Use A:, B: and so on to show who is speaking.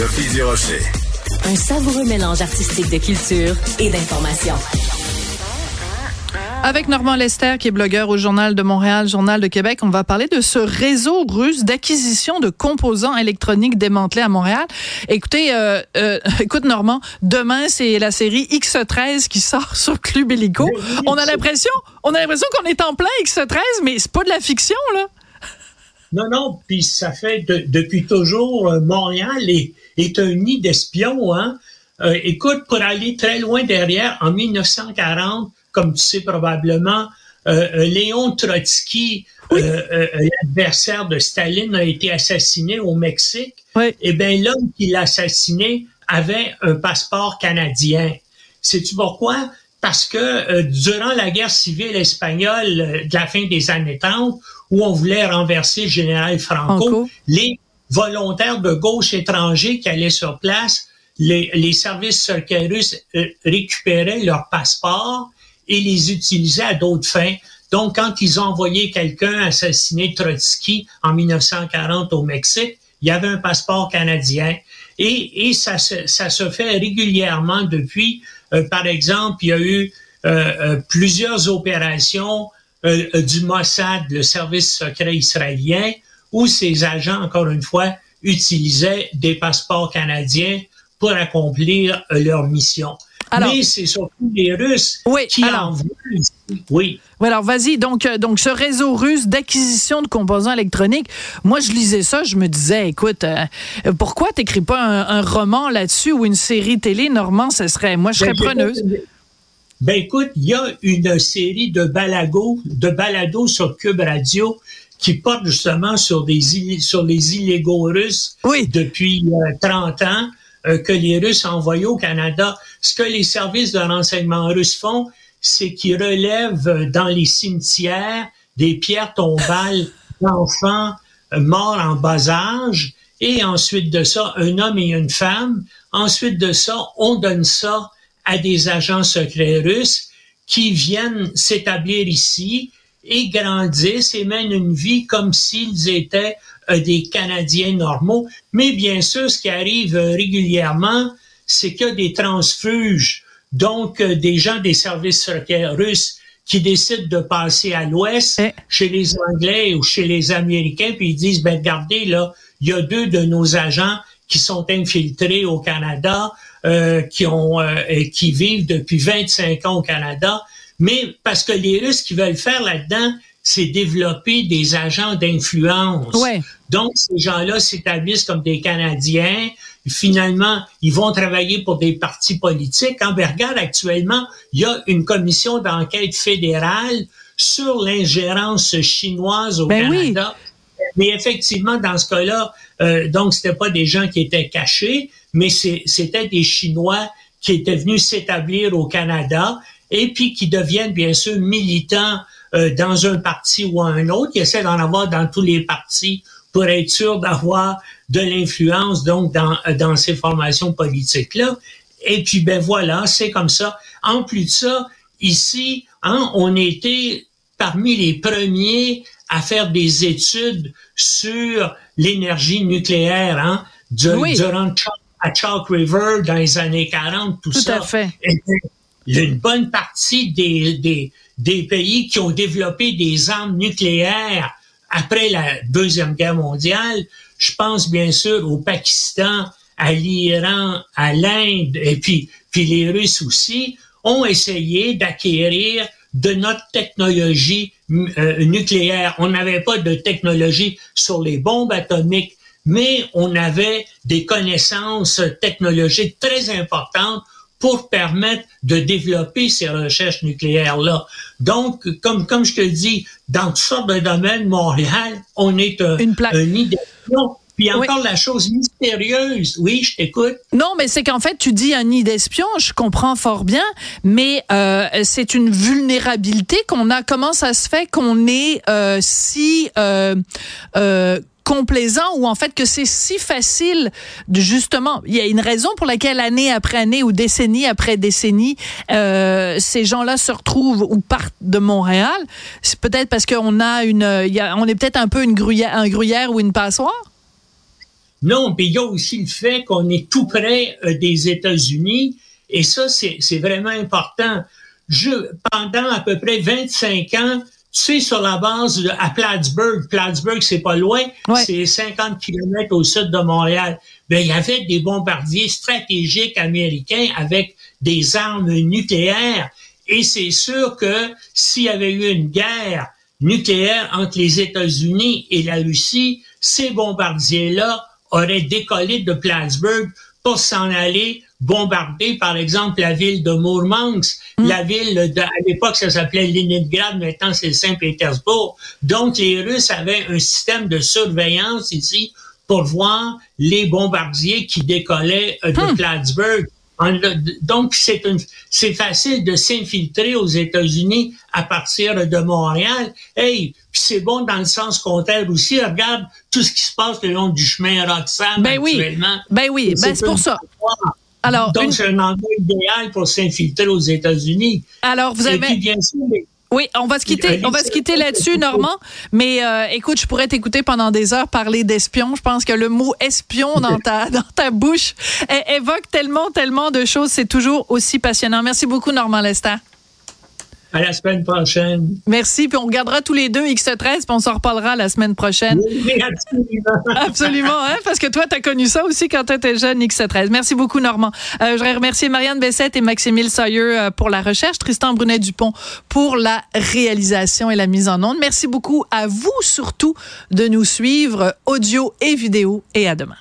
A: Sophie Durocher.
B: Un savoureux mélange artistique de culture et d'information.
C: Avec Normand Lester, qui est blogueur au Journal de Montréal, Journal de Québec, on va parler de ce réseau russe d'acquisition de composants électroniques démantelés à Montréal. Écoutez, euh, euh, écoute Normand, demain c'est la série X13 qui sort sur Club Illico. On a l'impression, on a l'impression qu'on est en plein X13, mais c'est pas de la fiction là.
D: Non, non, puis ça fait depuis toujours, euh, Montréal est, est un nid d'espions. Hein? Euh, écoute, pour aller très loin derrière, en 1940, comme tu sais probablement, euh, euh Léon Trotsky, l'adversaire de Staline, a été assassiné au Mexique. Et eh bien, l'homme qui l'a assassiné avait un passeport canadien. Sais-tu pourquoi? Parce que durant la guerre civile espagnole de la fin des années 30, où on voulait renverser le général Franco, les volontaires de gauche étrangers qui allaient sur place, les, les services secrets russes euh, récupéraient leurs passeports et les utilisaient à d'autres fins. Donc, quand ils ont envoyé quelqu'un assassiner Trotsky en 1940 au Mexique, il y avait un passeport canadien. Et, et ça, se, ça se fait régulièrement depuis. Euh, par exemple, il y a eu euh, plusieurs opérations du Mossad, le service secret israélien, où ces agents, encore une fois, utilisaient des passeports canadiens pour accomplir euh, leur mission. Mais c'est surtout les Russes qui en veulent. Oui.
C: Oui, alors vas-y. Donc, euh, donc, ce réseau russe d'acquisition de composants électroniques, moi, je lisais ça, je me disais, écoute, euh, pourquoi t'écris pas un, roman là-dessus ou une série télé, Normand, ce serait, moi, je serais ben, preneuse.
D: Ben écoute, il y a une série de balados, de balados sur Cube Radio qui porte justement sur des sur les illégaux russes depuis 30 euh, ans euh, que les Russes ont envoyés au Canada. Ce que les services de renseignement russes font, c'est qu'ils relèvent dans les cimetières des pierres tombales d'enfants euh, morts en bas âge et ensuite de ça, un homme et une femme. Ensuite de ça, on donne ça à des agents secrets russes qui viennent s'établir ici et grandissent et mènent une vie comme s'ils étaient euh, des Canadiens normaux. Mais bien sûr, ce qui arrive euh, régulièrement, c'est qu'il y a des transfuges, donc euh, des gens des services secrets russes qui décident de passer à l'Ouest, eh. chez les Anglais ou chez les Américains, puis ils disent, ben regardez, là, il y a deux de nos agents qui sont infiltrés au Canada, qui ont qui vivent depuis 25 ans au Canada, mais parce que les Russes qui veulent faire là-dedans, c'est développer des agents d'influence. Donc, ces gens-là s'établissent comme des Canadiens. Finalement, ils vont travailler pour des partis politiques. En regarde, actuellement, il y a une commission d'enquête fédérale sur l'ingérence chinoise au ben Canada. Mais effectivement, dans ce cas-là, euh, donc c'était pas des gens qui étaient cachés, mais c'était des Chinois qui étaient venus s'établir au Canada et puis qui deviennent bien sûr militants euh, dans un parti ou un autre, qui essaient d'en avoir dans tous les partis pour être sûr d'avoir de l'influence donc dans, dans ces formations politiques-là. Et puis ben voilà, c'est comme ça. En plus de ça, ici, hein, on était parmi les premiers à faire des études sur l'énergie nucléaire, hein, durant à Chalk River dans les années 40, tout, ça.
C: Tout à fait
D: une bonne partie des, pays qui ont développé des armes nucléaires après la Deuxième Guerre mondiale. Je pense bien sûr au Pakistan, à l'Iran, à l'Inde, et puis, puis les Russes aussi, ont essayé d'acquérir de notre technologie euh, nucléaire. On n'avait pas de technologie sur les bombes atomiques, mais on avait des connaissances technologiques très importantes pour permettre de développer ces recherches nucléaires-là. Donc, comme, comme je te dis, dans toutes sortes de domaines, Montréal, on est un, Une un Puis encore la chose mystérieuse, oui, je t'écoute.
C: Non, mais c'est qu'en fait, tu dis un nid d'espions, je comprends fort bien, mais euh, c'est une vulnérabilité qu'on a. Comment ça se fait qu'on est euh, si euh, euh complaisant ou en fait que c'est si facile de justement il y a une raison pour laquelle année après année ou décennie après décennie euh, ces gens-là se retrouvent ou partent de Montréal c'est peut-être parce qu'on a une y a, on est peut-être un peu une gruyère un gruyère ou une passoire?
D: Non, mais il y a aussi le fait qu'on est tout près euh, des États-Unis et ça, c'est vraiment important. Je, pendant à peu près 25 ans, tu sais, sur la base de, à Plattsburgh, Plattsburgh, c'est pas loin, c'est 50 kilomètres au sud de Montréal. Ben, il y avait des bombardiers stratégiques américains avec des armes nucléaires. Et c'est sûr que s'il y avait eu une guerre nucléaire entre les États-Unis et la Russie, ces bombardiers-là auraient décollé de Plattsburgh pour s'en aller bombarder, par exemple, la ville de Mourmansk, mm. la ville de, à l'époque, ça s'appelait Leningrad, maintenant c'est Saint-Pétersbourg. Donc, les Russes avaient un système de surveillance ici pour voir les bombardiers qui décollaient euh, de hmm. Plattsburgh. Donc, c'est c'est facile de s'infiltrer aux États-Unis à partir de Montréal. Hey, puis c'est bon dans le sens contraire aussi. Regarde tout ce qui se passe le long du chemin Roxham
C: ben
D: actuellement.
C: Oui. Ben oui, ben c'est pour ça.
D: Alors, Donc, c'est un endroit idéal pour s'infiltrer aux États-Unis.
C: Alors, vous avez... bien sûr, oui, on va se quitter, on va se quitter là-dessus, Normand. Mais euh, écoute, je pourrais t'écouter pendant des heures parler d'espion. Je pense que le mot espion dans ta dans ta bouche évoque tellement, tellement de choses. C'est toujours aussi passionnant. Merci beaucoup, Normand Lester.
D: À la semaine prochaine.
C: Merci. Puis on regardera tous les deux X13, puis on s'en reparlera la semaine prochaine.
D: Oui, absolument.
C: absolument, hein? parce que toi, tu as connu ça aussi quand tu étais jeune, X13. Merci beaucoup, Normand. Euh, je voudrais remercier Marianne Bessette et Maximile Sayer euh, pour la recherche, Tristan Brunet-Dupont pour la réalisation et la mise en onde. Merci beaucoup à vous, surtout, de nous suivre audio et vidéo. Et à demain.